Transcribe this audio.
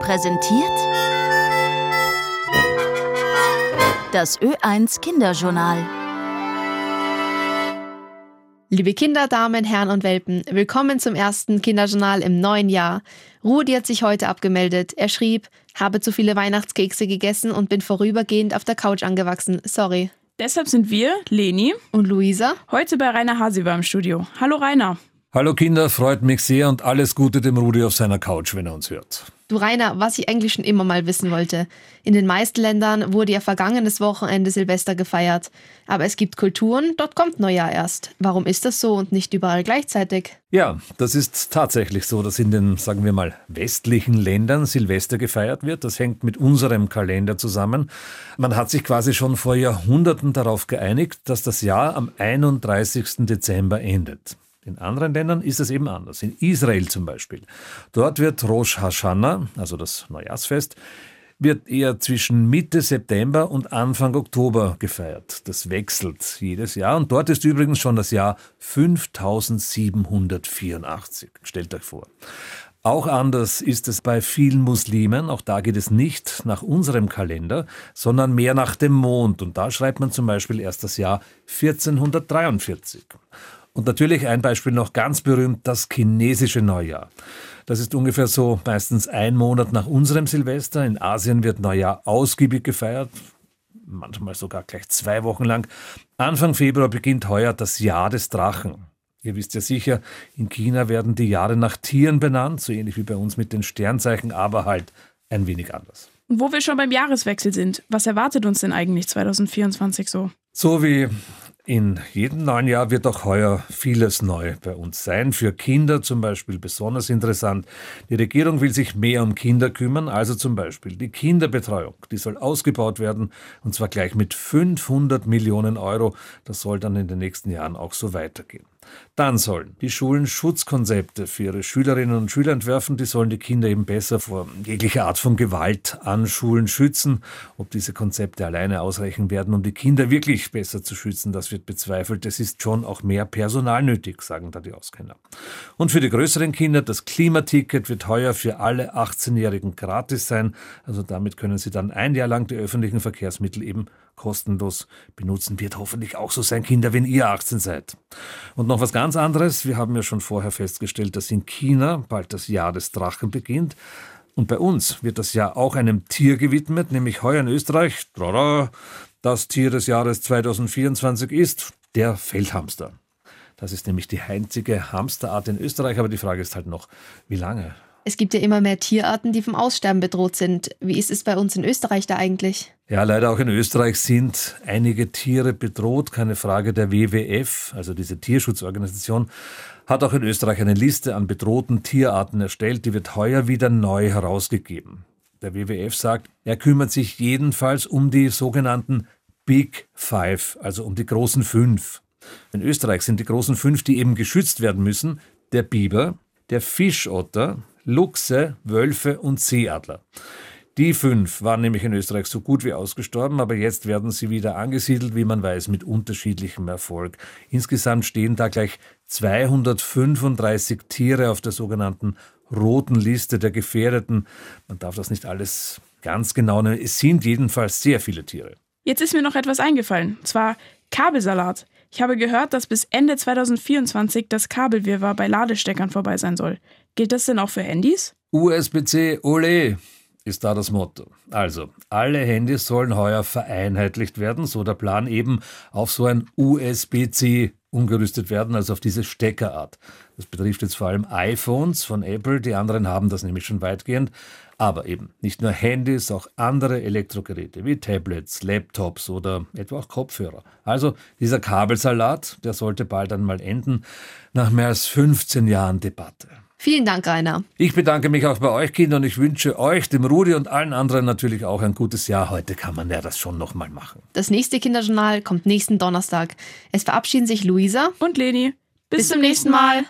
präsentiert das Ö1 Kinderjournal. Liebe Kinder, Damen, Herren und Welpen, willkommen zum ersten Kinderjournal im neuen Jahr. Rudi hat sich heute abgemeldet. Er schrieb, habe zu viele Weihnachtskekse gegessen und bin vorübergehend auf der Couch angewachsen. Sorry. Deshalb sind wir, Leni Und Luisa? heute bei Rainer Hasiber im Studio. Hallo Rainer. Hallo Kinder, freut mich sehr und alles Gute dem Rudi auf seiner Couch, wenn er uns hört. Du Rainer, was ich eigentlich schon immer mal wissen wollte. In den meisten Ländern wurde ja vergangenes Wochenende Silvester gefeiert. Aber es gibt Kulturen, dort kommt Neujahr erst. Warum ist das so und nicht überall gleichzeitig? Ja, das ist tatsächlich so, dass in den, sagen wir mal, westlichen Ländern Silvester gefeiert wird. Das hängt mit unserem Kalender zusammen. Man hat sich quasi schon vor Jahrhunderten darauf geeinigt, dass das Jahr am 31. Dezember endet. In anderen Ländern ist es eben anders. In Israel zum Beispiel. Dort wird Rosh Hashanah, also das Neujahrsfest, wird eher zwischen Mitte September und Anfang Oktober gefeiert. Das wechselt jedes Jahr und dort ist übrigens schon das Jahr 5784. Stellt euch vor. Auch anders ist es bei vielen Muslimen. Auch da geht es nicht nach unserem Kalender, sondern mehr nach dem Mond. Und da schreibt man zum Beispiel erst das Jahr 1443. Und natürlich ein Beispiel noch ganz berühmt, das chinesische Neujahr. Das ist ungefähr so meistens ein Monat nach unserem Silvester. In Asien wird Neujahr ausgiebig gefeiert, manchmal sogar gleich zwei Wochen lang. Anfang Februar beginnt heuer das Jahr des Drachen. Ihr wisst ja sicher, in China werden die Jahre nach Tieren benannt, so ähnlich wie bei uns mit den Sternzeichen, aber halt ein wenig anders. Und wo wir schon beim Jahreswechsel sind, was erwartet uns denn eigentlich 2024 so? So wie in jedem neuen Jahr wird auch heuer vieles neu bei uns sein. Für Kinder zum Beispiel besonders interessant. Die Regierung will sich mehr um Kinder kümmern, also zum Beispiel die Kinderbetreuung. Die soll ausgebaut werden und zwar gleich mit 500 Millionen Euro. Das soll dann in den nächsten Jahren auch so weitergehen. Dann sollen die Schulen Schutzkonzepte für ihre Schülerinnen und Schüler entwerfen. Die sollen die Kinder eben besser vor jeglicher Art von Gewalt an Schulen schützen. Ob diese Konzepte alleine ausreichen werden, um die Kinder wirklich besser zu schützen, das wird bezweifelt. Es ist schon auch mehr Personal nötig, sagen da die Auskenner. Und für die größeren Kinder, das Klimaticket wird heuer für alle 18-Jährigen gratis sein. Also damit können sie dann ein Jahr lang die öffentlichen Verkehrsmittel eben kostenlos benutzen. Wird hoffentlich auch so sein, Kinder, wenn ihr 18 seid. Und noch was ganz anderes. Wir haben ja schon vorher festgestellt, dass in China bald das Jahr des Drachen beginnt. Und bei uns wird das Jahr auch einem Tier gewidmet, nämlich heuer in Österreich. Tada, das Tier des Jahres 2024 ist der Feldhamster. Das ist nämlich die einzige Hamsterart in Österreich, aber die Frage ist halt noch, wie lange? Es gibt ja immer mehr Tierarten, die vom Aussterben bedroht sind. Wie ist es bei uns in Österreich da eigentlich? Ja, leider auch in Österreich sind einige Tiere bedroht, keine Frage. Der WWF, also diese Tierschutzorganisation, hat auch in Österreich eine Liste an bedrohten Tierarten erstellt, die wird heuer wieder neu herausgegeben. Der WWF sagt, er kümmert sich jedenfalls um die sogenannten Big Five, also um die großen fünf. In Österreich sind die großen fünf, die eben geschützt werden müssen, der Biber, der Fischotter, Luchse, Wölfe und Seeadler. Die fünf waren nämlich in Österreich so gut wie ausgestorben, aber jetzt werden sie wieder angesiedelt, wie man weiß, mit unterschiedlichem Erfolg. Insgesamt stehen da gleich 235 Tiere auf der sogenannten roten Liste der Gefährdeten. Man darf das nicht alles ganz genau nennen. Es sind jedenfalls sehr viele Tiere. Jetzt ist mir noch etwas eingefallen, zwar Kabelsalat. Ich habe gehört, dass bis Ende 2024 das Kabelwirrwarr bei Ladesteckern vorbei sein soll. Gilt das denn auch für Handys? USB-C, ole, ist da das Motto. Also, alle Handys sollen heuer vereinheitlicht werden, so der Plan eben auf so ein USB-C umgerüstet werden, also auf diese Steckerart. Das betrifft jetzt vor allem iPhones von Apple, die anderen haben das nämlich schon weitgehend. Aber eben nicht nur Handys, auch andere Elektrogeräte wie Tablets, Laptops oder etwa auch Kopfhörer. Also dieser Kabelsalat, der sollte bald einmal enden, nach mehr als 15 Jahren Debatte. Vielen Dank, Rainer. Ich bedanke mich auch bei euch, Kinder, und ich wünsche euch, dem Rudi und allen anderen natürlich auch ein gutes Jahr. Heute kann man ja das schon nochmal machen. Das nächste Kinderjournal kommt nächsten Donnerstag. Es verabschieden sich Luisa. Und Leni, Bis zum nächsten Mal.